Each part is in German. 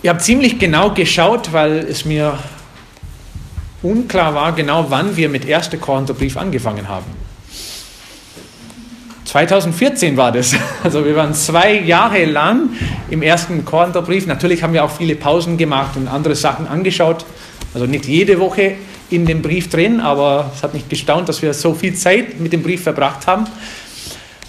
Ich habe ziemlich genau geschaut, weil es mir unklar war, genau wann wir mit 1. Korintherbrief angefangen haben. 2014 war das. Also wir waren zwei Jahre lang im ersten Korintherbrief. Natürlich haben wir auch viele Pausen gemacht und andere Sachen angeschaut. Also nicht jede Woche in dem Brief drin, aber es hat mich gestaunt, dass wir so viel Zeit mit dem Brief verbracht haben.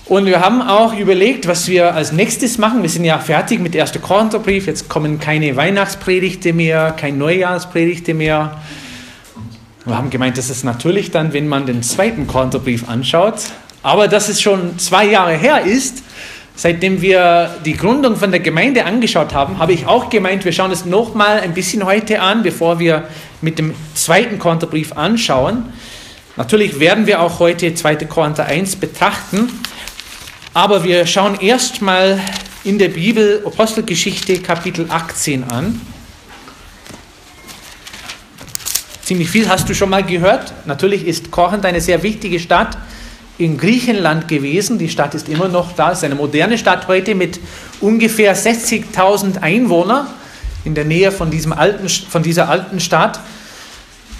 Und wir haben auch überlegt, was wir als nächstes machen. Wir sind ja fertig mit 1. Korintherbrief. Jetzt kommen keine Weihnachtspredigte mehr, keine Neujahrspredigte mehr. Wir haben gemeint, das ist natürlich dann, wenn man den zweiten Korintherbrief anschaut. Aber dass es schon zwei Jahre her ist, seitdem wir die Gründung von der Gemeinde angeschaut haben, habe ich auch gemeint, wir schauen es nochmal ein bisschen heute an, bevor wir mit dem zweiten Korintherbrief anschauen. Natürlich werden wir auch heute 2. Korinther 1 betrachten. Aber wir schauen erstmal in der Bibel Apostelgeschichte Kapitel 18 an. Ziemlich viel hast du schon mal gehört. Natürlich ist Korinth eine sehr wichtige Stadt in Griechenland gewesen. Die Stadt ist immer noch da. Es ist eine moderne Stadt heute mit ungefähr 60.000 Einwohnern in der Nähe von, diesem alten, von dieser alten Stadt.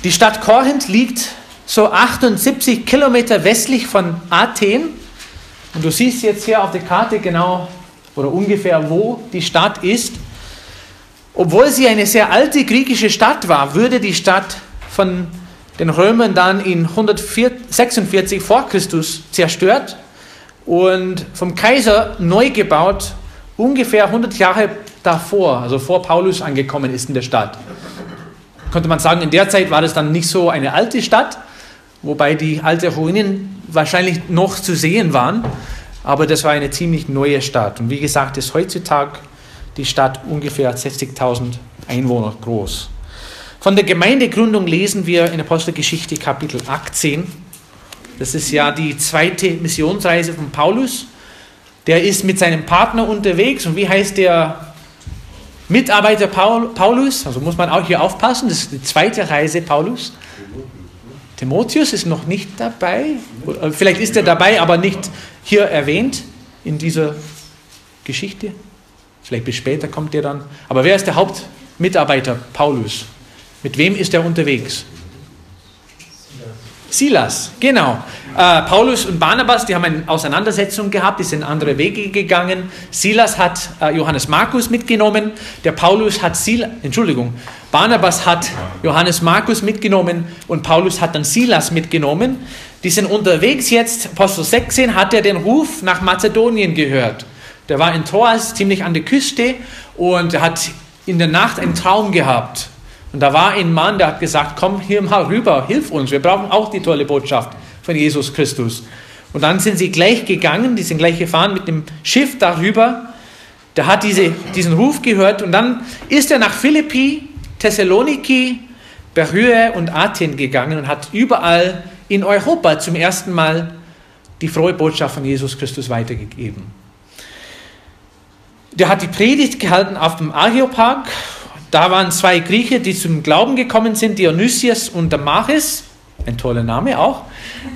Die Stadt Korinth liegt so 78 Kilometer westlich von Athen und du siehst jetzt hier auf der Karte genau oder ungefähr, wo die Stadt ist. Obwohl sie eine sehr alte griechische Stadt war, würde die Stadt von den Römern dann in 146 vor Christus zerstört und vom Kaiser neu gebaut, ungefähr 100 Jahre davor, also vor Paulus angekommen ist in der Stadt. Könnte man sagen, in der Zeit war das dann nicht so eine alte Stadt, wobei die alten Ruinen wahrscheinlich noch zu sehen waren. Aber das war eine ziemlich neue Stadt. Und wie gesagt, ist heutzutage die Stadt ungefähr 60.000 Einwohner groß. Von der Gemeindegründung lesen wir in Apostelgeschichte Kapitel 18. Das ist ja die zweite Missionsreise von Paulus. Der ist mit seinem Partner unterwegs. Und wie heißt der Mitarbeiter Paulus? Also muss man auch hier aufpassen. Das ist die zweite Reise Paulus. Timotheus ist noch nicht dabei. Vielleicht ist er dabei, aber nicht hier erwähnt in dieser Geschichte. Vielleicht bis später kommt er dann. Aber wer ist der Hauptmitarbeiter? Paulus. Mit wem ist er unterwegs? Silas, genau. Äh, Paulus und Barnabas, die haben eine Auseinandersetzung gehabt, die sind andere Wege gegangen. Silas hat äh, Johannes Markus mitgenommen, der Paulus hat Silas, Entschuldigung, Barnabas hat Johannes Markus mitgenommen und Paulus hat dann Silas mitgenommen. Die sind unterwegs jetzt, Apostel 16 hat er den Ruf nach Mazedonien gehört. Der war in Troas, ziemlich an der Küste und hat in der Nacht einen Traum gehabt. Und da war ein Mann, der hat gesagt, komm hier mal rüber, hilf uns, wir brauchen auch die tolle Botschaft von Jesus Christus. Und dann sind sie gleich gegangen, die sind gleich gefahren mit dem Schiff darüber. Der hat diese, diesen Ruf gehört und dann ist er nach Philippi, Thessaloniki, Berühe und Athen gegangen und hat überall in Europa zum ersten Mal die frohe Botschaft von Jesus Christus weitergegeben. Der hat die Predigt gehalten auf dem Areopag da waren zwei Griechen, die zum Glauben gekommen sind, Dionysius und Damaris, ein toller Name auch.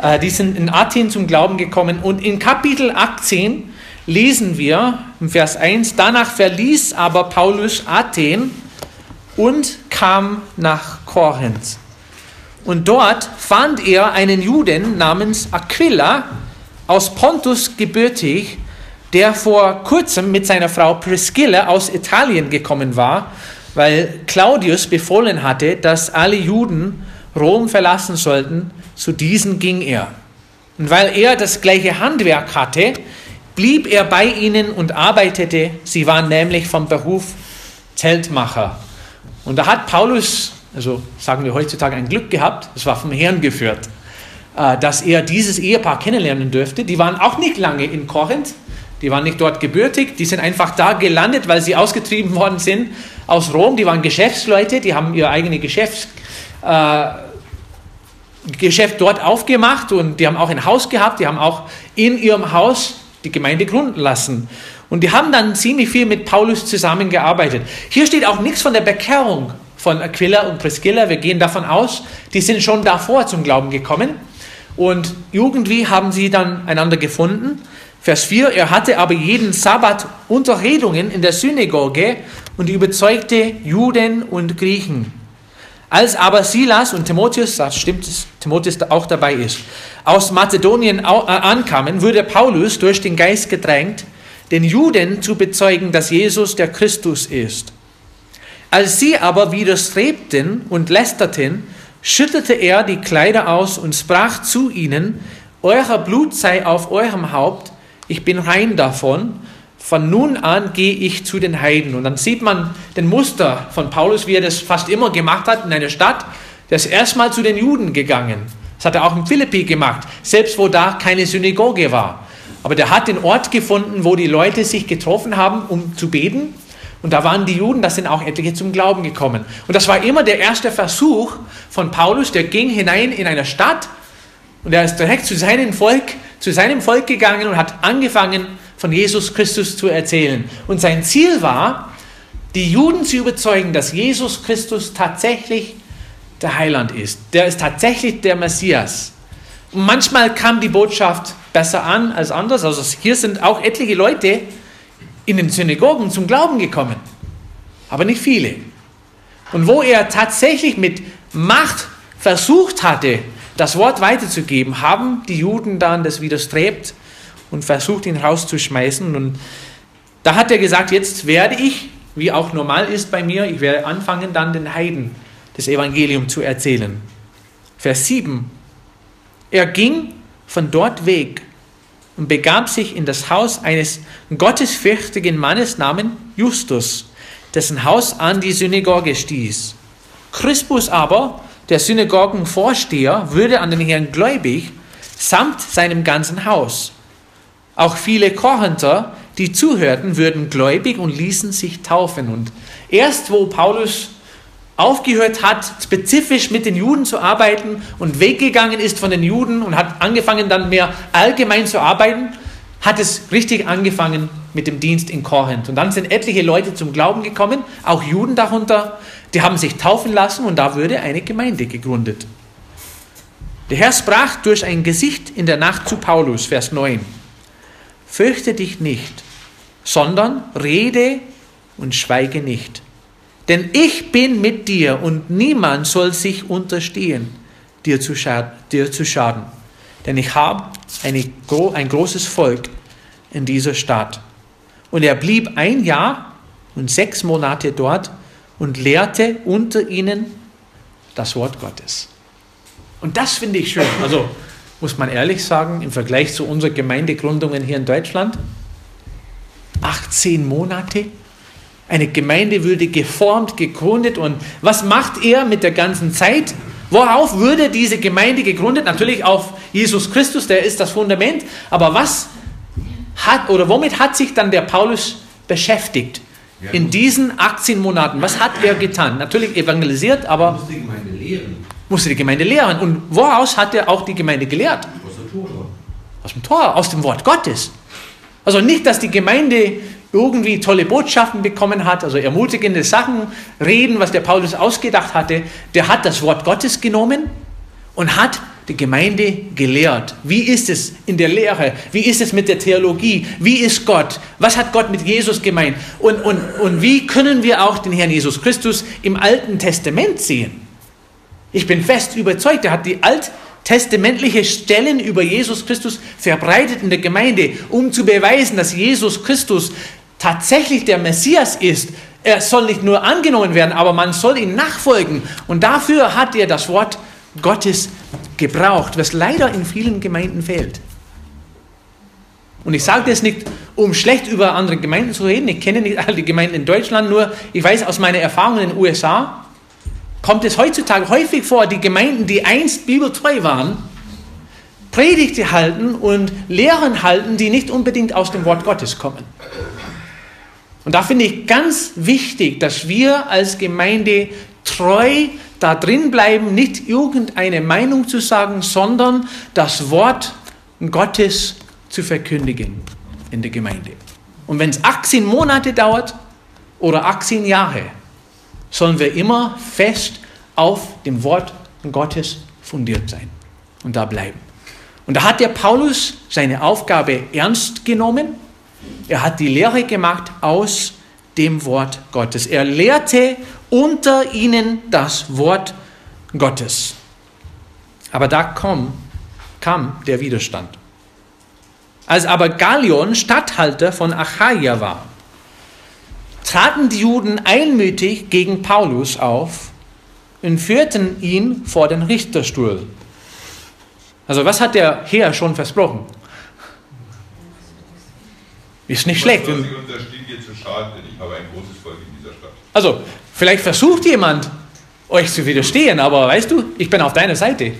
Äh, die sind in Athen zum Glauben gekommen. Und in Kapitel 18 lesen wir im Vers 1, danach verließ aber Paulus Athen und kam nach Korinth. Und dort fand er einen Juden namens Aquila aus Pontus gebürtig, der vor kurzem mit seiner Frau Priscilla aus Italien gekommen war weil Claudius befohlen hatte, dass alle Juden Rom verlassen sollten, zu diesen ging er. Und weil er das gleiche Handwerk hatte, blieb er bei ihnen und arbeitete. Sie waren nämlich vom Beruf Zeltmacher. Und da hat Paulus, also sagen wir heutzutage, ein Glück gehabt, das war vom Herrn geführt, äh, dass er dieses Ehepaar kennenlernen dürfte. Die waren auch nicht lange in Korinth, die waren nicht dort gebürtig, die sind einfach da gelandet, weil sie ausgetrieben worden sind aus Rom. Die waren Geschäftsleute, die haben ihr eigenes Geschäfts, äh, Geschäft dort aufgemacht und die haben auch ein Haus gehabt, die haben auch in ihrem Haus die Gemeinde gründen lassen. Und die haben dann ziemlich viel mit Paulus zusammengearbeitet. Hier steht auch nichts von der Bekehrung von Aquila und Priscilla. Wir gehen davon aus, die sind schon davor zum Glauben gekommen. Und irgendwie haben sie dann einander gefunden Vers 4, er hatte aber jeden Sabbat Unterredungen in der Synagoge und überzeugte Juden und Griechen. Als aber Silas und Timotheus, das stimmt, Timotheus auch dabei ist, aus Mazedonien äh, ankamen, wurde Paulus durch den Geist gedrängt, den Juden zu bezeugen, dass Jesus der Christus ist. Als sie aber widerstrebten und lästerten, schüttelte er die Kleider aus und sprach zu ihnen, Euer Blut sei auf eurem Haupt, ich bin rein davon, von nun an gehe ich zu den Heiden. Und dann sieht man den Muster von Paulus, wie er das fast immer gemacht hat in einer Stadt. Der ist erstmal zu den Juden gegangen. Das hat er auch in Philippi gemacht, selbst wo da keine Synagoge war. Aber der hat den Ort gefunden, wo die Leute sich getroffen haben, um zu beten. Und da waren die Juden, da sind auch etliche zum Glauben gekommen. Und das war immer der erste Versuch von Paulus, der ging hinein in eine Stadt und er ist direkt zu seinem Volk, zu seinem Volk gegangen und hat angefangen, von Jesus Christus zu erzählen. Und sein Ziel war, die Juden zu überzeugen, dass Jesus Christus tatsächlich der Heiland ist. Der ist tatsächlich der Messias. Und manchmal kam die Botschaft besser an als anders. Also hier sind auch etliche Leute, in den Synagogen zum Glauben gekommen, aber nicht viele. Und wo er tatsächlich mit Macht versucht hatte, das Wort weiterzugeben, haben die Juden dann das widerstrebt und versucht, ihn rauszuschmeißen. Und da hat er gesagt, jetzt werde ich, wie auch normal ist bei mir, ich werde anfangen, dann den Heiden das Evangelium zu erzählen. Vers 7. Er ging von dort weg und begab sich in das Haus eines gottesfürchtigen Mannes namens Justus, dessen Haus an die Synagoge stieß. Crispus aber, der Synagogenvorsteher, würde an den Herrn gläubig, samt seinem ganzen Haus. Auch viele Korinther, die zuhörten, würden gläubig und ließen sich taufen. Und erst wo Paulus aufgehört hat, spezifisch mit den Juden zu arbeiten und weggegangen ist von den Juden und hat angefangen dann mehr allgemein zu arbeiten, hat es richtig angefangen mit dem Dienst in Korinth. Und dann sind etliche Leute zum Glauben gekommen, auch Juden darunter, die haben sich taufen lassen und da wurde eine Gemeinde gegründet. Der Herr sprach durch ein Gesicht in der Nacht zu Paulus, Vers 9. Fürchte dich nicht, sondern rede und schweige nicht denn ich bin mit dir und niemand soll sich unterstehen, dir zu, schaden. Denn ich habe ein großes Volk in dieser Stadt. Und er blieb ein Jahr und sechs Monate dort und lehrte unter ihnen das Wort Gottes. Und das finde ich schön. Also muss man ehrlich sagen, im Vergleich zu unseren Gemeindegründungen hier in Deutschland, 18 Monate eine Gemeinde würde geformt, gegründet. Und was macht er mit der ganzen Zeit? Worauf würde diese Gemeinde gegründet? Natürlich auf Jesus Christus, der ist das Fundament. Aber was hat oder womit hat sich dann der Paulus beschäftigt? In diesen 18 Monaten, was hat er getan? Natürlich evangelisiert, aber musste die Gemeinde lehren. Musste die Gemeinde lehren. Und woraus hat er auch die Gemeinde gelehrt? Aus dem Tor. Aus dem Tor, aus dem Wort Gottes. Also nicht, dass die Gemeinde irgendwie tolle Botschaften bekommen hat, also ermutigende Sachen, reden, was der Paulus ausgedacht hatte, der hat das Wort Gottes genommen und hat die Gemeinde gelehrt. Wie ist es in der Lehre? Wie ist es mit der Theologie? Wie ist Gott? Was hat Gott mit Jesus gemeint? Und, und, und wie können wir auch den Herrn Jesus Christus im Alten Testament sehen? Ich bin fest überzeugt, er hat die Alt testamentliche Stellen über Jesus Christus verbreitet in der Gemeinde, um zu beweisen, dass Jesus Christus tatsächlich der Messias ist, er soll nicht nur angenommen werden, aber man soll ihn nachfolgen. Und dafür hat er das Wort Gottes gebraucht, was leider in vielen Gemeinden fehlt. Und ich sage das nicht, um schlecht über andere Gemeinden zu reden. Ich kenne nicht alle Gemeinden in Deutschland, nur ich weiß aus meiner Erfahrung in den USA, kommt es heutzutage häufig vor, die Gemeinden, die einst bibeltreu waren, Predigte halten und Lehren halten, die nicht unbedingt aus dem Wort Gottes kommen. Und da finde ich ganz wichtig, dass wir als Gemeinde treu da drin bleiben, nicht irgendeine Meinung zu sagen, sondern das Wort Gottes zu verkündigen in der Gemeinde. Und wenn es 18 Monate dauert oder 18 Jahre, sollen wir immer fest auf dem Wort Gottes fundiert sein und da bleiben. Und da hat der Paulus seine Aufgabe ernst genommen er hat die Lehre gemacht aus dem Wort Gottes. Er lehrte unter ihnen das Wort Gottes. Aber da kam, kam der Widerstand. Als aber Gallion Statthalter von Achaia war, traten die Juden einmütig gegen Paulus auf und führten ihn vor den Richterstuhl. Also was hat der Herr schon versprochen? Ist nicht schlecht. Also, vielleicht versucht jemand, euch zu widerstehen, aber weißt du, ich bin auf deiner Seite.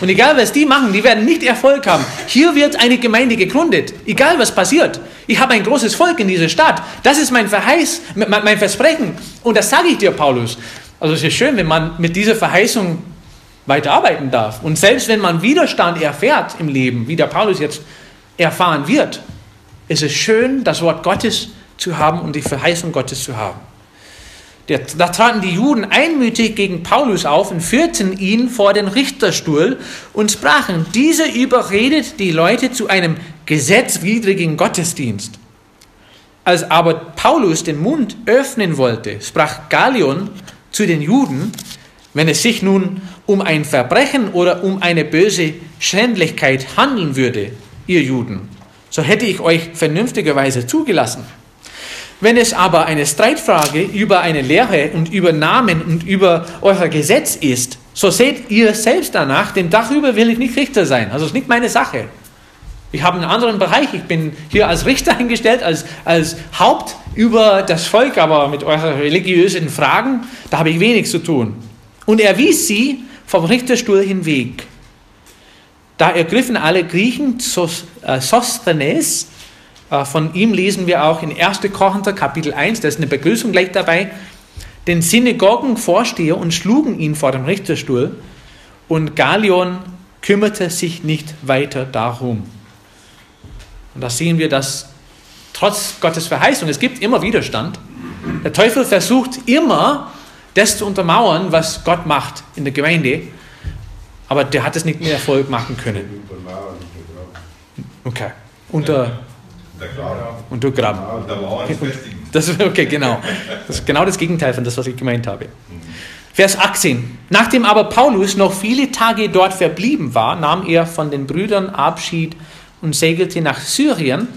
Und egal was die machen, die werden nicht Erfolg haben. Hier wird eine Gemeinde gegründet. Egal was passiert. Ich habe ein großes Volk in dieser Stadt. Das ist mein Verheiß, mein Versprechen. Und das sage ich dir, Paulus. Also es ist schön, wenn man mit dieser Verheißung weiterarbeiten darf. Und selbst wenn man Widerstand erfährt im Leben, wie der Paulus jetzt erfahren wird, ist es schön, das Wort Gottes zu haben und die Verheißung Gottes zu haben. Da traten die Juden einmütig gegen Paulus auf und führten ihn vor den Richterstuhl und sprachen, dieser überredet die Leute zu einem gesetzwidrigen Gottesdienst. Als aber Paulus den Mund öffnen wollte, sprach Gallion zu den Juden, wenn es sich nun um ein Verbrechen oder um eine böse Schändlichkeit handeln würde, ihr Juden, so hätte ich euch vernünftigerweise zugelassen. Wenn es aber eine Streitfrage über eine Lehre und über Namen und über euer Gesetz ist, so seht ihr selbst danach, denn darüber will ich nicht Richter sein. Also es ist nicht meine Sache. Ich habe einen anderen Bereich. Ich bin hier als Richter eingestellt, als, als Haupt über das Volk, aber mit euren religiösen Fragen, da habe ich wenig zu tun. Und er wies sie vom Richterstuhl hinweg. Da ergriffen alle Griechen äh, Sosthenes, von ihm lesen wir auch in 1. Korinther Kapitel 1, da ist eine Begrüßung gleich dabei, den Synagogenvorsteher und schlugen ihn vor dem Richterstuhl und Galion kümmerte sich nicht weiter darum. Und da sehen wir, dass trotz Gottes Verheißung, es gibt immer Widerstand. Der Teufel versucht immer, das zu untermauern, was Gott macht in der Gemeinde, aber der hat es nicht mit Erfolg machen können. Okay. Unter und du Graben. Das ist okay, genau. Das ist genau das Gegenteil von das, was ich gemeint habe. Vers 18. Nachdem aber Paulus noch viele Tage dort verblieben war, nahm er von den Brüdern Abschied und segelte nach Syrien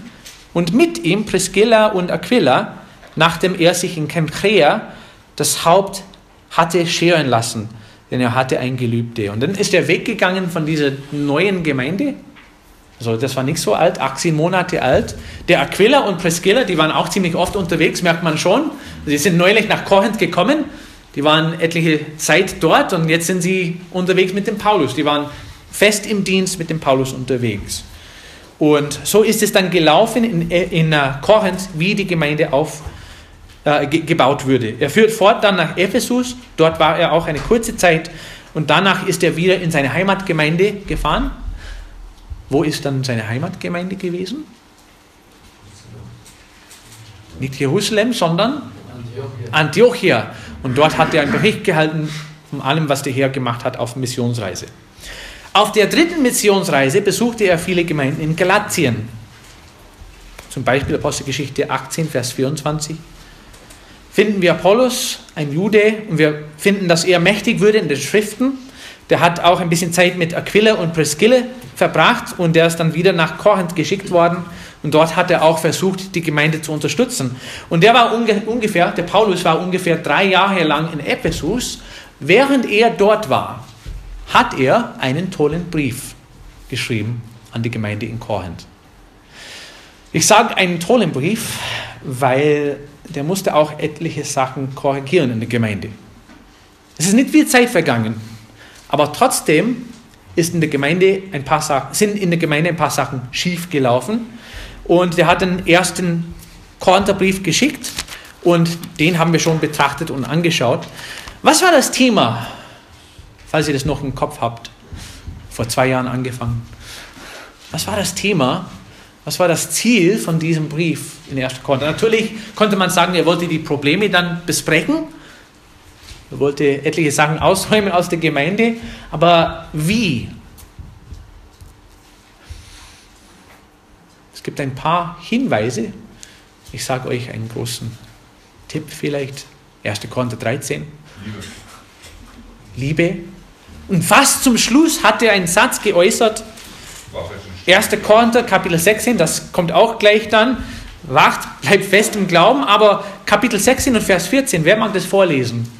und mit ihm Priscilla und Aquila, nachdem er sich in Kenchrea das Haupt hatte scheren lassen, denn er hatte ein Gelübde. Und dann ist er weggegangen von dieser neuen Gemeinde also das war nicht so alt, 18 Monate alt. Der Aquila und Priscilla, die waren auch ziemlich oft unterwegs, merkt man schon. Sie sind neulich nach Korinth gekommen, die waren etliche Zeit dort und jetzt sind sie unterwegs mit dem Paulus. Die waren fest im Dienst mit dem Paulus unterwegs. Und so ist es dann gelaufen in, in äh, Korinth, wie die Gemeinde aufgebaut äh, wurde. Er führt fort dann nach Ephesus, dort war er auch eine kurze Zeit und danach ist er wieder in seine Heimatgemeinde gefahren wo ist dann seine Heimatgemeinde gewesen? Nicht Jerusalem, sondern Antiochia. Antiochia. Und dort hat er einen Bericht gehalten von allem, was der Herr gemacht hat auf Missionsreise. Auf der dritten Missionsreise besuchte er viele Gemeinden in Galatien. Zum Beispiel Apostelgeschichte 18, Vers 24. Finden wir Apollos, ein Jude, und wir finden, dass er mächtig würde in den Schriften der hat auch ein bisschen Zeit mit Aquila und Priscilla verbracht und der ist dann wieder nach Korinth geschickt worden und dort hat er auch versucht, die Gemeinde zu unterstützen. Und der war unge ungefähr, der Paulus war ungefähr drei Jahre lang in Ephesus. Während er dort war, hat er einen tollen Brief geschrieben an die Gemeinde in Korinth. Ich sage einen tollen Brief, weil der musste auch etliche Sachen korrigieren in der Gemeinde. Es ist nicht viel Zeit vergangen. Aber trotzdem ist in der Gemeinde ein paar Sachen, sind in der Gemeinde ein paar Sachen schief gelaufen. Und er hat den ersten Korintherbrief geschickt und den haben wir schon betrachtet und angeschaut. Was war das Thema, falls ihr das noch im Kopf habt? Vor zwei Jahren angefangen. Was war das Thema? Was war das Ziel von diesem Brief in 1. Korinther? Natürlich konnte man sagen, er wollte die Probleme dann besprechen er wollte etliche Sachen ausräumen aus der Gemeinde, aber wie? Es gibt ein paar Hinweise. Ich sage euch einen großen Tipp vielleicht, 1. Korinther 13. Liebe. Und fast zum Schluss hat er einen Satz geäußert, Waffe ist ein 1. Korinther, Kapitel 16, das kommt auch gleich dann. Wacht, bleibt fest im Glauben, aber Kapitel 16 und Vers 14, wer mag das vorlesen?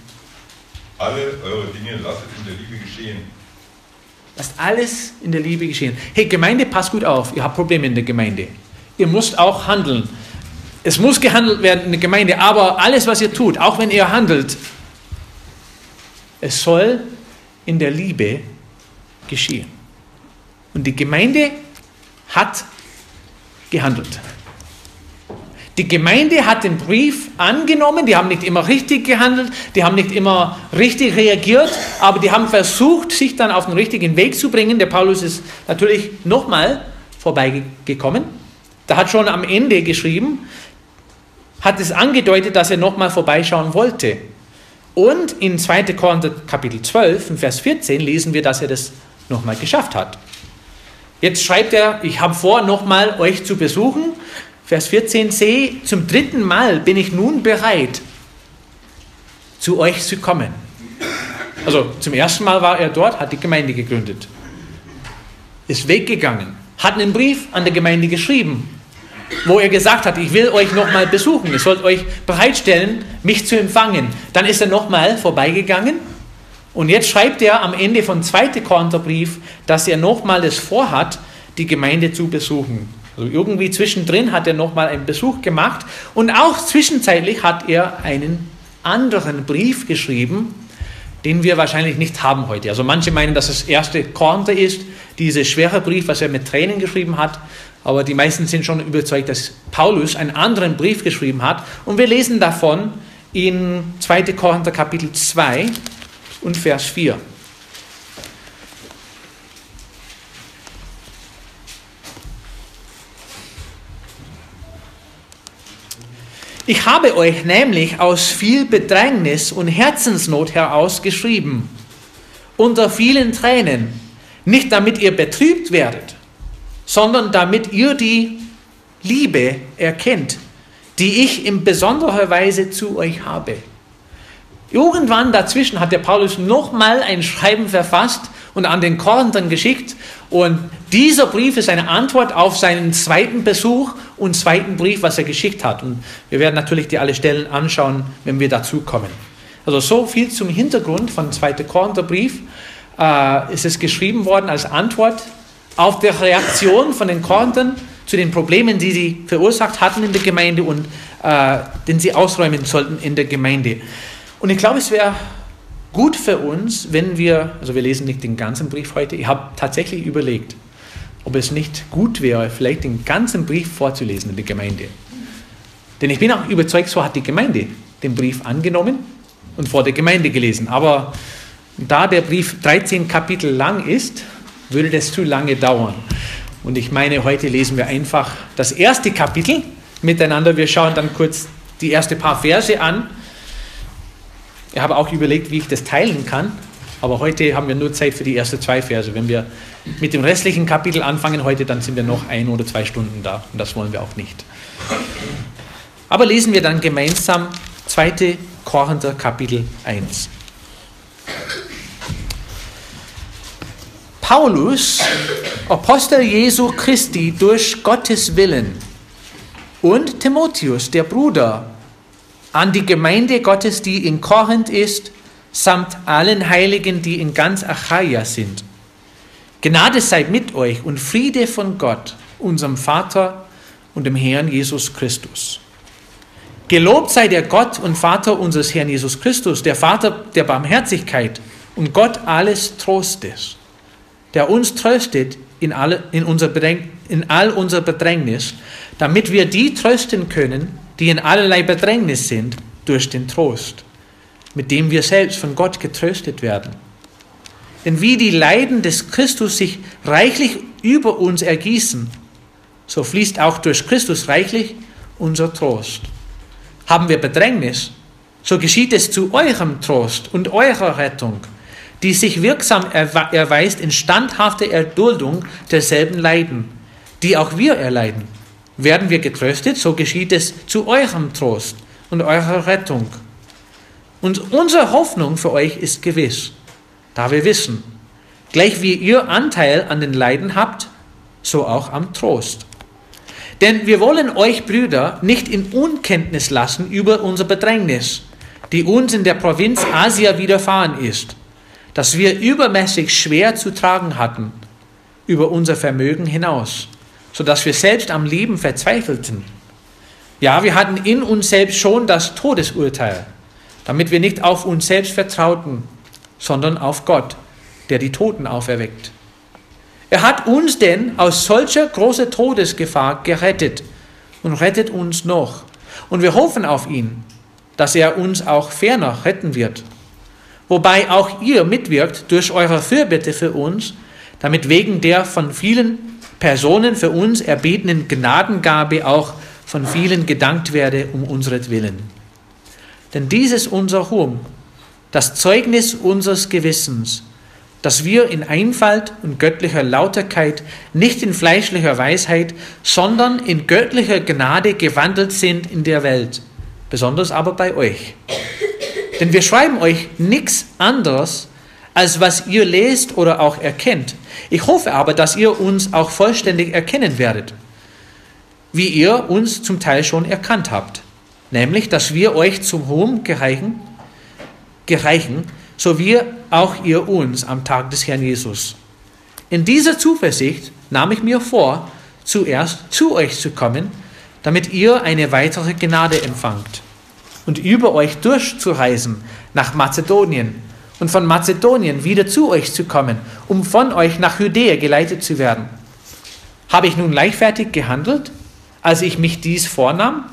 Alle eure Dinge lasset in der Liebe geschehen. Lasst alles in der Liebe geschehen. Hey, Gemeinde, passt gut auf, ihr habt Probleme in der Gemeinde. Ihr müsst auch handeln. Es muss gehandelt werden in der Gemeinde, aber alles, was ihr tut, auch wenn ihr handelt, es soll in der Liebe geschehen. Und die Gemeinde hat gehandelt. Die Gemeinde hat den Brief angenommen, die haben nicht immer richtig gehandelt, die haben nicht immer richtig reagiert, aber die haben versucht, sich dann auf den richtigen Weg zu bringen. Der Paulus ist natürlich nochmal vorbeigekommen. Da hat schon am Ende geschrieben, hat es angedeutet, dass er nochmal vorbeischauen wollte. Und in 2. Korinther Kapitel 12, Vers 14 lesen wir, dass er das nochmal geschafft hat. Jetzt schreibt er, ich habe vor, nochmal euch zu besuchen. Vers 14, sehe, zum dritten Mal bin ich nun bereit, zu euch zu kommen. Also zum ersten Mal war er dort, hat die Gemeinde gegründet, ist weggegangen, hat einen Brief an die Gemeinde geschrieben, wo er gesagt hat, ich will euch nochmal besuchen, ihr sollt euch bereitstellen, mich zu empfangen. Dann ist er nochmal vorbeigegangen und jetzt schreibt er am Ende von 2. Korintherbrief, dass er nochmal das vorhat, die Gemeinde zu besuchen. Also irgendwie zwischendrin hat er nochmal einen Besuch gemacht und auch zwischenzeitlich hat er einen anderen Brief geschrieben, den wir wahrscheinlich nicht haben heute. Also manche meinen, dass es erste Korinther ist, dieser schwere Brief, was er mit Tränen geschrieben hat, aber die meisten sind schon überzeugt, dass Paulus einen anderen Brief geschrieben hat und wir lesen davon in 2. Korinther Kapitel 2 und Vers 4. Ich habe euch nämlich aus viel Bedrängnis und Herzensnot heraus geschrieben, unter vielen Tränen, nicht damit ihr betrübt werdet, sondern damit ihr die Liebe erkennt, die ich in besonderer Weise zu euch habe. Irgendwann dazwischen hat der Paulus nochmal ein Schreiben verfasst und an den Korinthern geschickt. Und dieser Brief ist eine Antwort auf seinen zweiten Besuch und zweiten Brief, was er geschickt hat. Und wir werden natürlich die alle Stellen anschauen, wenn wir dazu kommen. Also so viel zum Hintergrund von 2. Korintherbrief. Äh, ist es geschrieben worden als Antwort auf die Reaktion von den Korinthern zu den Problemen, die sie verursacht hatten in der Gemeinde und äh, den sie ausräumen sollten in der Gemeinde. Und ich glaube, es wäre gut für uns, wenn wir, also wir lesen nicht den ganzen Brief heute, ich habe tatsächlich überlegt, ob es nicht gut wäre, vielleicht den ganzen Brief vorzulesen in der Gemeinde. Denn ich bin auch überzeugt, so hat die Gemeinde den Brief angenommen und vor der Gemeinde gelesen. Aber da der Brief 13 Kapitel lang ist, würde das zu lange dauern. Und ich meine, heute lesen wir einfach das erste Kapitel miteinander. Wir schauen dann kurz die ersten paar Verse an ich habe auch überlegt, wie ich das teilen kann, aber heute haben wir nur Zeit für die ersten zwei Verse. Wenn wir mit dem restlichen Kapitel anfangen heute, dann sind wir noch ein oder zwei Stunden da und das wollen wir auch nicht. Aber lesen wir dann gemeinsam 2. Korinther Kapitel 1. Paulus, Apostel Jesu Christi durch Gottes Willen und Timotheus, der Bruder, an die Gemeinde Gottes, die in Korinth ist, samt allen Heiligen, die in ganz Achaia sind. Gnade sei mit euch und Friede von Gott, unserem Vater und dem Herrn Jesus Christus. Gelobt sei der Gott und Vater unseres Herrn Jesus Christus, der Vater der Barmherzigkeit und Gott alles Trostes, der uns tröstet in, alle, in, unser in all unser Bedrängnis, damit wir die trösten können, die in allerlei Bedrängnis sind, durch den Trost, mit dem wir selbst von Gott getröstet werden. Denn wie die Leiden des Christus sich reichlich über uns ergießen, so fließt auch durch Christus reichlich unser Trost. Haben wir Bedrängnis, so geschieht es zu eurem Trost und eurer Rettung, die sich wirksam erweist in standhafter Erduldung derselben Leiden, die auch wir erleiden werden wir getröstet, so geschieht es zu eurem Trost und eurer Rettung. Und unsere Hoffnung für euch ist gewiss, da wir wissen, gleich wie ihr Anteil an den Leiden habt, so auch am Trost. Denn wir wollen euch, Brüder, nicht in Unkenntnis lassen über unser Bedrängnis, die uns in der Provinz Asia widerfahren ist, dass wir übermäßig schwer zu tragen hatten, über unser Vermögen hinaus, so dass wir selbst am Leben verzweifelten. Ja, wir hatten in uns selbst schon das Todesurteil, damit wir nicht auf uns selbst vertrauten, sondern auf Gott, der die Toten auferweckt. Er hat uns denn aus solcher großer Todesgefahr gerettet und rettet uns noch. Und wir hoffen auf ihn, dass er uns auch ferner retten wird. Wobei auch ihr mitwirkt durch eure Fürbitte für uns, damit wegen der von vielen Personen für uns erbetenen Gnadengabe auch von vielen gedankt werde um unseren Denn dies ist unser Ruhm, das Zeugnis unseres Gewissens, dass wir in Einfalt und göttlicher Lauterkeit, nicht in fleischlicher Weisheit, sondern in göttlicher Gnade gewandelt sind in der Welt, besonders aber bei euch. Denn wir schreiben euch nichts anderes, als was ihr lest oder auch erkennt. Ich hoffe aber, dass ihr uns auch vollständig erkennen werdet, wie ihr uns zum Teil schon erkannt habt, nämlich, dass wir euch zum Ruhm gereichen, gereichen so wie auch ihr uns am Tag des Herrn Jesus. In dieser Zuversicht nahm ich mir vor, zuerst zu euch zu kommen, damit ihr eine weitere Gnade empfangt und über euch durchzureisen nach Mazedonien und von Mazedonien wieder zu euch zu kommen, um von euch nach Judäa geleitet zu werden. Habe ich nun leichtfertig gehandelt, als ich mich dies vornahm?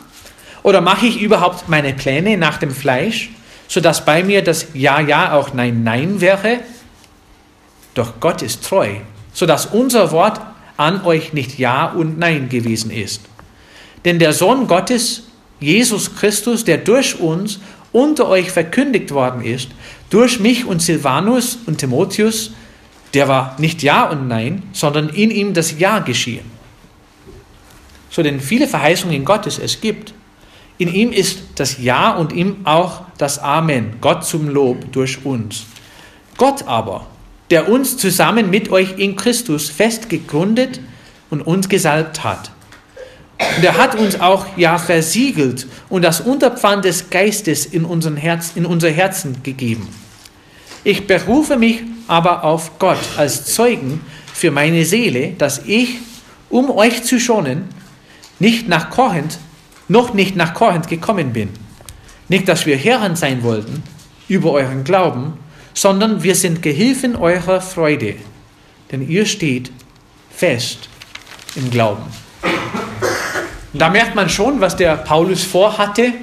Oder mache ich überhaupt meine Pläne nach dem Fleisch? sodass bei mir das Ja, Ja auch Nein, Nein wäre. Doch Gott ist treu, sodass unser Wort an euch nicht Ja und Nein gewesen ist. Denn der Sohn Gottes, Jesus Christus, der durch uns unter euch verkündigt worden ist, durch mich und Silvanus und Timotheus, der war nicht Ja und Nein, sondern in ihm das Ja geschehen. So denn viele Verheißungen Gottes es gibt, in ihm ist das Ja und ihm auch das Amen, Gott zum Lob durch uns. Gott aber, der uns zusammen mit euch in Christus fest gegründet und uns gesalbt hat. Und er hat uns auch ja versiegelt und das Unterpfand des Geistes in, unseren Herz, in unser Herzen gegeben. Ich berufe mich aber auf Gott als Zeugen für meine Seele, dass ich, um euch zu schonen, nicht nach Korinth noch nicht nach Korinth gekommen bin. Nicht, dass wir Herren sein wollten über euren Glauben, sondern wir sind Gehilfen eurer Freude, denn ihr steht fest im Glauben. Und da merkt man schon, was der Paulus vorhatte.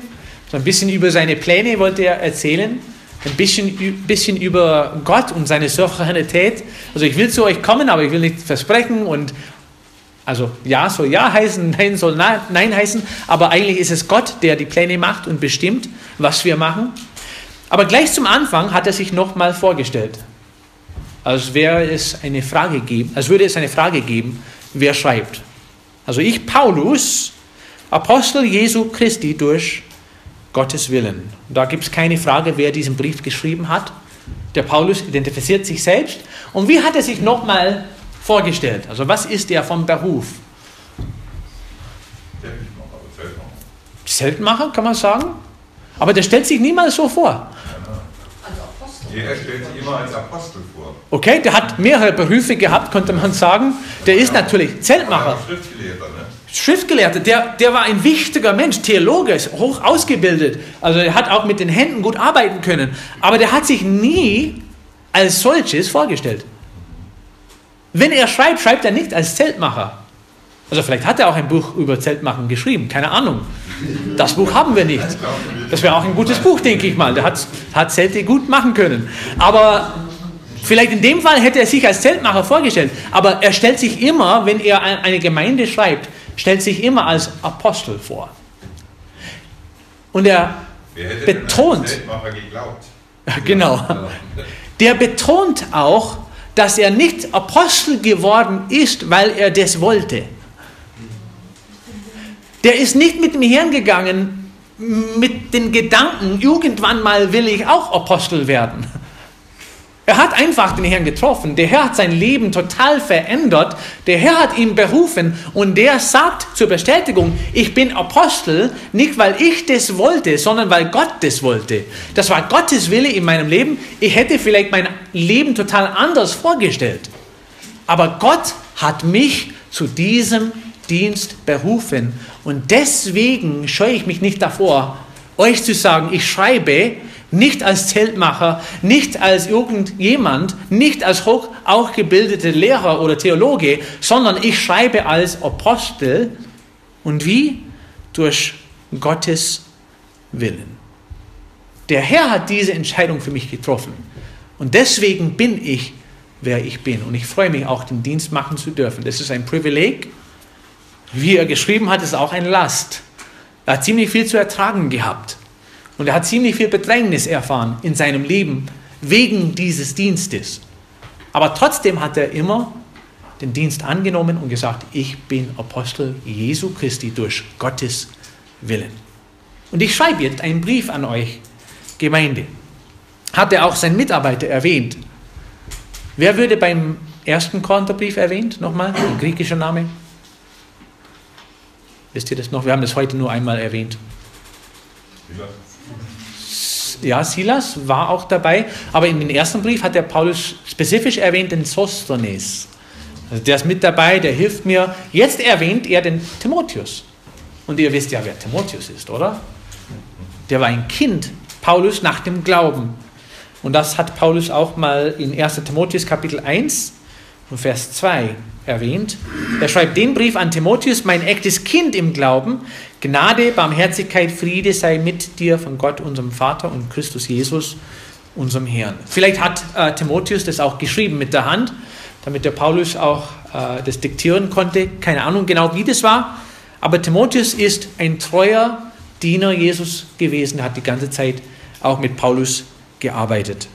So ein bisschen über seine Pläne wollte er erzählen, ein bisschen, bisschen über Gott und seine Souveränität. Also ich will zu euch kommen, aber ich will nicht versprechen und also ja soll ja heißen, nein soll nein heißen, aber eigentlich ist es Gott, der die Pläne macht und bestimmt, was wir machen. Aber gleich zum Anfang hat er sich nochmal vorgestellt, als wäre es eine Frage geben, als würde es eine Frage geben, wer schreibt. Also ich, Paulus, Apostel Jesu Christi durch Gottes Willen. Da gibt es keine Frage, wer diesen Brief geschrieben hat. Der Paulus identifiziert sich selbst. Und wie hat er sich nochmal vorgestellt. Also was ist er vom Beruf? Zeltmacher, kann man sagen. Aber der stellt sich niemals so vor. Er stellt sich immer als Apostel vor. Okay, der hat mehrere Berufe gehabt, könnte man sagen. Der ist natürlich Zeltmacher. Schriftgelehrter, ne? Schriftgelehrter, der, der war ein wichtiger Mensch, Theologe, hoch ausgebildet. Also er hat auch mit den Händen gut arbeiten können. Aber der hat sich nie als solches vorgestellt. Wenn er schreibt, schreibt er nicht als Zeltmacher. Also vielleicht hat er auch ein Buch über Zeltmachen geschrieben, keine Ahnung. Das Buch haben wir nicht. Das wäre auch ein gutes Buch, denke ich mal. Der hat, hat Zelte gut machen können. Aber vielleicht in dem Fall hätte er sich als Zeltmacher vorgestellt. Aber er stellt sich immer, wenn er eine Gemeinde schreibt, stellt sich immer als Apostel vor. Und er betont. Genau. Der betont auch, dass er nicht Apostel geworden ist, weil er das wollte. Der ist nicht mit dem Herrn gegangen, mit den Gedanken, irgendwann mal will ich auch Apostel werden. Er hat einfach den Herrn getroffen. Der Herr hat sein Leben total verändert. Der Herr hat ihn berufen und der sagt zur Bestätigung, ich bin Apostel, nicht weil ich das wollte, sondern weil Gott das wollte. Das war Gottes Wille in meinem Leben. Ich hätte vielleicht mein Leben total anders vorgestellt. Aber Gott hat mich zu diesem Dienst berufen. Und deswegen scheue ich mich nicht davor, euch zu sagen, ich schreibe, nicht als Zeltmacher, nicht als irgendjemand, nicht als hoch auch gebildete Lehrer oder Theologe, sondern ich schreibe als Apostel. Und wie? Durch Gottes Willen. Der Herr hat diese Entscheidung für mich getroffen. Und deswegen bin ich, wer ich bin. Und ich freue mich auch, den Dienst machen zu dürfen. Das ist ein Privileg. Wie er geschrieben hat, ist auch eine Last. Er hat ziemlich viel zu ertragen gehabt. Und er hat ziemlich viel Bedrängnis erfahren in seinem Leben wegen dieses Dienstes. Aber trotzdem hat er immer den Dienst angenommen und gesagt, ich bin Apostel Jesu Christi durch Gottes Willen. Und ich schreibe jetzt einen Brief an euch, Gemeinde. Hat er auch seinen Mitarbeiter erwähnt. Wer würde beim ersten Korintherbrief erwähnt? Nochmal, der griechische Name. Wisst ihr das noch? Wir haben das heute nur einmal erwähnt. Ja ja, Silas war auch dabei, aber in dem ersten Brief hat der Paulus spezifisch erwähnt den Sostones. Also der ist mit dabei, der hilft mir. Jetzt erwähnt er den Timotheus. Und ihr wisst ja, wer Timotheus ist, oder? Der war ein Kind Paulus nach dem Glauben. Und das hat Paulus auch mal in 1. Timotheus Kapitel 1 und Vers 2 erwähnt. Er schreibt den Brief an Timotheus, mein echtes Kind im Glauben, Gnade, Barmherzigkeit, Friede sei mit dir von Gott, unserem Vater und Christus Jesus, unserem Herrn. Vielleicht hat äh, Timotheus das auch geschrieben mit der Hand, damit der Paulus auch äh, das diktieren konnte. Keine Ahnung genau, wie das war. Aber Timotheus ist ein treuer Diener Jesus gewesen, hat die ganze Zeit auch mit Paulus gearbeitet.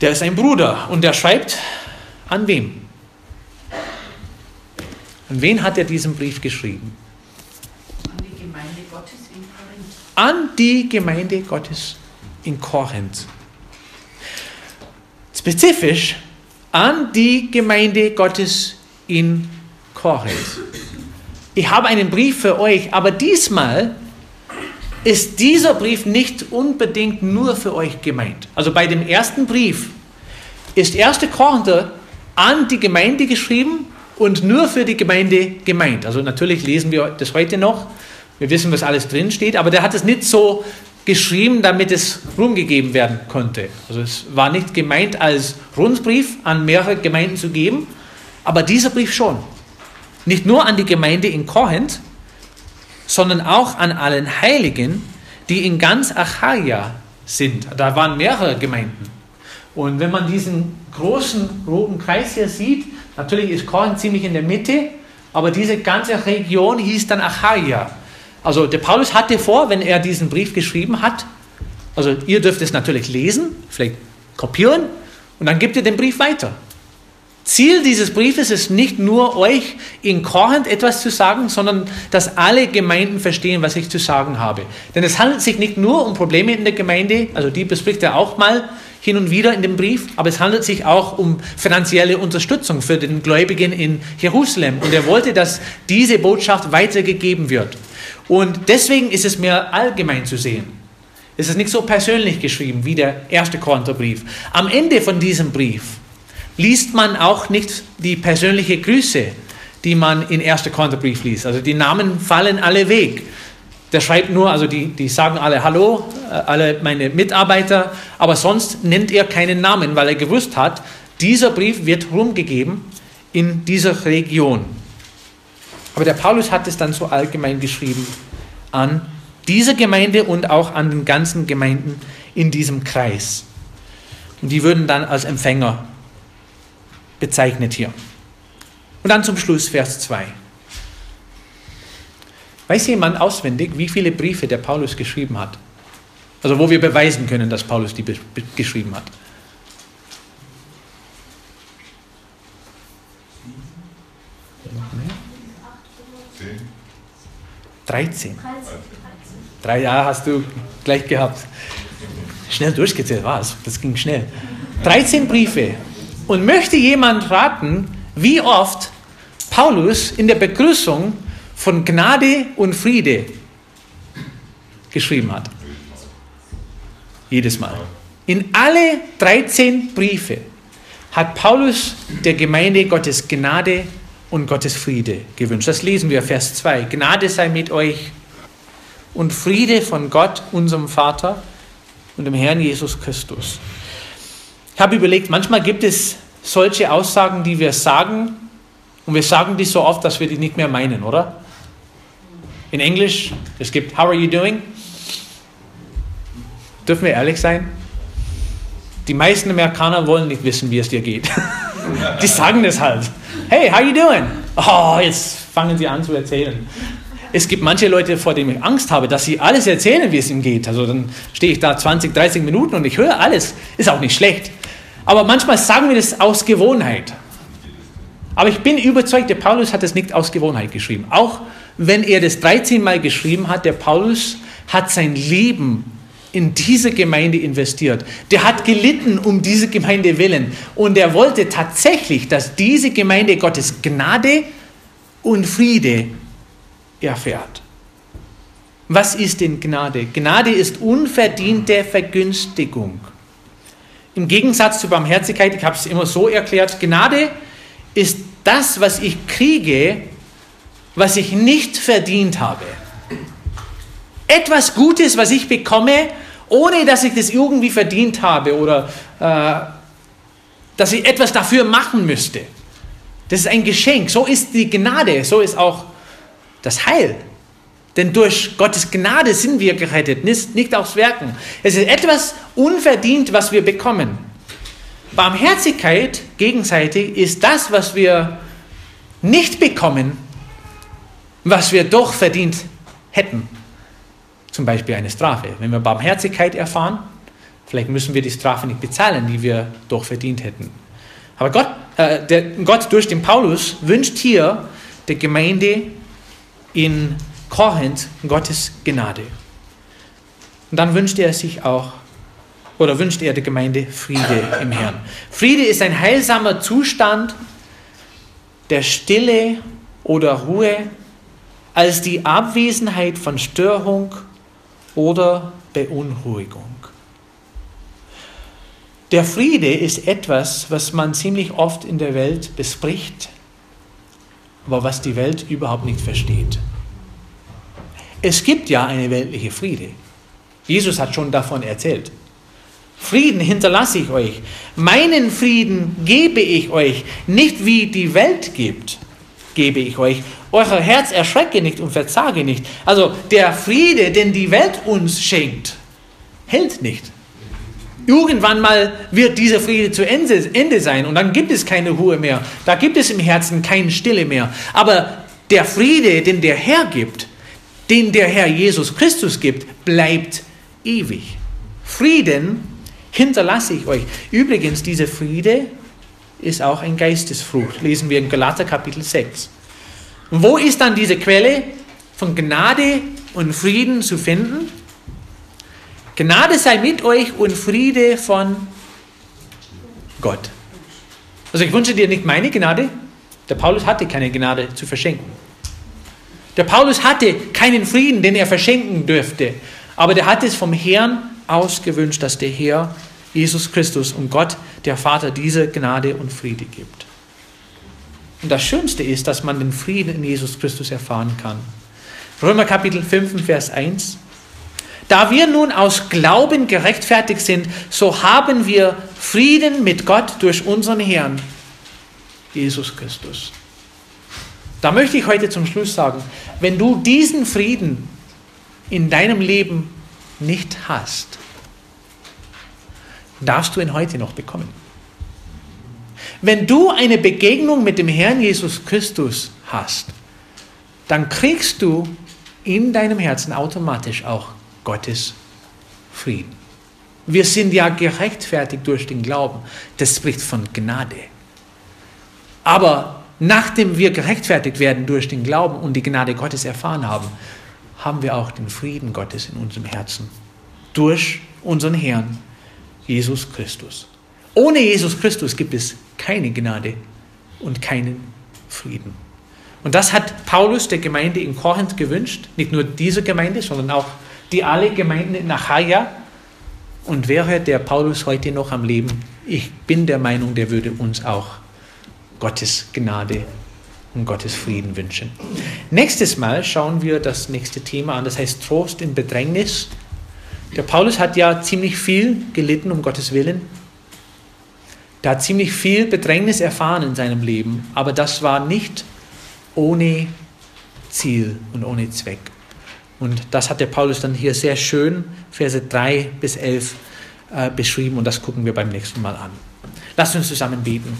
Der ist ein Bruder und der schreibt an wem? An wen hat er diesen Brief geschrieben? An die Gemeinde Gottes in Korinth. An die Gemeinde Gottes in Korinth. Spezifisch an die Gemeinde Gottes in Korinth. Ich habe einen Brief für euch, aber diesmal ist dieser Brief nicht unbedingt nur für euch gemeint. Also bei dem ersten Brief ist 1. Korinther an die Gemeinde geschrieben und nur für die Gemeinde gemeint. Also natürlich lesen wir das heute noch, wir wissen, was alles drin steht, aber der hat es nicht so geschrieben, damit es rumgegeben werden konnte. Also es war nicht gemeint als Rundbrief an mehrere Gemeinden zu geben, aber dieser Brief schon. Nicht nur an die Gemeinde in Korinth, sondern auch an allen Heiligen, die in ganz Achaia sind. Da waren mehrere Gemeinden. Und wenn man diesen großen roten Kreis hier sieht, Natürlich ist Korinth ziemlich in der Mitte, aber diese ganze Region hieß dann Achaia. Also der Paulus hatte vor, wenn er diesen Brief geschrieben hat, also ihr dürft es natürlich lesen, vielleicht kopieren und dann gebt ihr den Brief weiter. Ziel dieses Briefes ist nicht nur euch in Korinth etwas zu sagen, sondern dass alle Gemeinden verstehen, was ich zu sagen habe. Denn es handelt sich nicht nur um Probleme in der Gemeinde, also die bespricht er auch mal, hin und wieder in dem Brief, aber es handelt sich auch um finanzielle Unterstützung für den Gläubigen in Jerusalem. Und er wollte, dass diese Botschaft weitergegeben wird. Und deswegen ist es mehr allgemein zu sehen. Es ist nicht so persönlich geschrieben wie der erste Korintherbrief. Am Ende von diesem Brief liest man auch nicht die persönliche Grüße, die man in 1. Korintherbrief liest. Also die Namen fallen alle weg. Der schreibt nur, also die, die sagen alle Hallo, äh, alle meine Mitarbeiter, aber sonst nennt er keinen Namen, weil er gewusst hat, dieser Brief wird rumgegeben in dieser Region. Aber der Paulus hat es dann so allgemein geschrieben an diese Gemeinde und auch an den ganzen Gemeinden in diesem Kreis. Und die würden dann als Empfänger bezeichnet hier. Und dann zum Schluss Vers 2. Weiß jemand auswendig, wie viele Briefe der Paulus geschrieben hat? Also wo wir beweisen können, dass Paulus die geschrieben hat. Zehn. 13. Drei Jahre hast du gleich gehabt. Schnell durchgezählt war es. Das ging schnell. 13 Briefe. Und möchte jemand raten, wie oft Paulus in der Begrüßung von Gnade und Friede geschrieben hat? Jedes Mal. In alle 13 Briefe hat Paulus der Gemeinde Gottes Gnade und Gottes Friede gewünscht. Das lesen wir, Vers 2. Gnade sei mit euch und Friede von Gott, unserem Vater und dem Herrn Jesus Christus. Ich habe überlegt, manchmal gibt es solche Aussagen, die wir sagen, und wir sagen die so oft, dass wir die nicht mehr meinen, oder? In Englisch, es gibt How are you doing? Dürfen wir ehrlich sein? Die meisten Amerikaner wollen nicht wissen, wie es dir geht. Die sagen das halt. Hey, how you doing? Oh, jetzt fangen sie an zu erzählen. Es gibt manche Leute, vor denen ich Angst habe, dass sie alles erzählen, wie es ihnen geht. Also dann stehe ich da 20, 30 Minuten und ich höre alles. Ist auch nicht schlecht. Aber manchmal sagen wir das aus Gewohnheit. Aber ich bin überzeugt, der Paulus hat es nicht aus Gewohnheit geschrieben. Auch wenn er das 13 Mal geschrieben hat, der Paulus hat sein Leben in diese Gemeinde investiert. Der hat gelitten um diese Gemeinde willen. Und er wollte tatsächlich, dass diese Gemeinde Gottes Gnade und Friede erfährt. Was ist denn Gnade? Gnade ist unverdiente Vergünstigung. Im Gegensatz zu Barmherzigkeit, ich habe es immer so erklärt, Gnade ist das, was ich kriege, was ich nicht verdient habe. Etwas Gutes, was ich bekomme, ohne dass ich das irgendwie verdient habe oder äh, dass ich etwas dafür machen müsste. Das ist ein Geschenk. So ist die Gnade, so ist auch das Heil. Denn durch Gottes Gnade sind wir gerettet, nicht aus Werken. Es ist etwas unverdient, was wir bekommen. Barmherzigkeit gegenseitig ist das, was wir nicht bekommen, was wir doch verdient hätten zum Beispiel eine Strafe. Wenn wir Barmherzigkeit erfahren, vielleicht müssen wir die Strafe nicht bezahlen, die wir doch verdient hätten. Aber Gott, äh, der, Gott durch den Paulus wünscht hier der Gemeinde in Korinth Gottes Gnade. Und dann wünscht er sich auch, oder wünscht er der Gemeinde Friede im Herrn. Friede ist ein heilsamer Zustand der Stille oder Ruhe als die Abwesenheit von Störung oder Beunruhigung. Der Friede ist etwas, was man ziemlich oft in der Welt bespricht, aber was die Welt überhaupt nicht versteht. Es gibt ja eine weltliche Friede. Jesus hat schon davon erzählt. Frieden hinterlasse ich euch. Meinen Frieden gebe ich euch. Nicht wie die Welt gibt, gebe ich euch. Euer Herz erschrecke nicht und verzage nicht. Also der Friede, den die Welt uns schenkt, hält nicht. Irgendwann mal wird dieser Friede zu Ende sein und dann gibt es keine Ruhe mehr. Da gibt es im Herzen keine Stille mehr. Aber der Friede, den der Herr gibt, den der Herr Jesus Christus gibt, bleibt ewig. Frieden hinterlasse ich euch. Übrigens, dieser Friede ist auch ein Geistesfrucht. Lesen wir in Galater Kapitel 6. Und wo ist dann diese Quelle von Gnade und Frieden zu finden? Gnade sei mit euch und Friede von Gott. Also ich wünsche dir nicht meine Gnade. Der Paulus hatte keine Gnade zu verschenken. Der Paulus hatte keinen Frieden, den er verschenken dürfte. Aber der hat es vom Herrn ausgewünscht, dass der Herr Jesus Christus und Gott, der Vater, diese Gnade und Friede gibt. Und das Schönste ist, dass man den Frieden in Jesus Christus erfahren kann. Römer Kapitel 5, Vers 1. Da wir nun aus Glauben gerechtfertigt sind, so haben wir Frieden mit Gott durch unseren Herrn, Jesus Christus. Da möchte ich heute zum Schluss sagen, wenn du diesen Frieden in deinem Leben nicht hast, darfst du ihn heute noch bekommen. Wenn du eine Begegnung mit dem Herrn Jesus Christus hast, dann kriegst du in deinem Herzen automatisch auch Gottes Frieden. Wir sind ja gerechtfertigt durch den Glauben. Das spricht von Gnade. Aber nachdem wir gerechtfertigt werden durch den Glauben und die Gnade Gottes erfahren haben, haben wir auch den Frieden Gottes in unserem Herzen. Durch unseren Herrn, Jesus Christus. Ohne Jesus Christus gibt es keine Gnade und keinen Frieden. Und das hat Paulus der Gemeinde in Korinth gewünscht. Nicht nur diese Gemeinde, sondern auch die alle Gemeinden in Achaia. Und wäre der Paulus heute noch am Leben, ich bin der Meinung, der würde uns auch Gottes Gnade und Gottes Frieden wünschen. Nächstes Mal schauen wir das nächste Thema an, das heißt Trost in Bedrängnis. Der Paulus hat ja ziemlich viel gelitten um Gottes Willen. Der hat ziemlich viel Bedrängnis erfahren in seinem Leben, aber das war nicht ohne Ziel und ohne Zweck. Und das hat der Paulus dann hier sehr schön, Verse 3 bis 11, äh, beschrieben und das gucken wir beim nächsten Mal an. Lasst uns zusammen beten.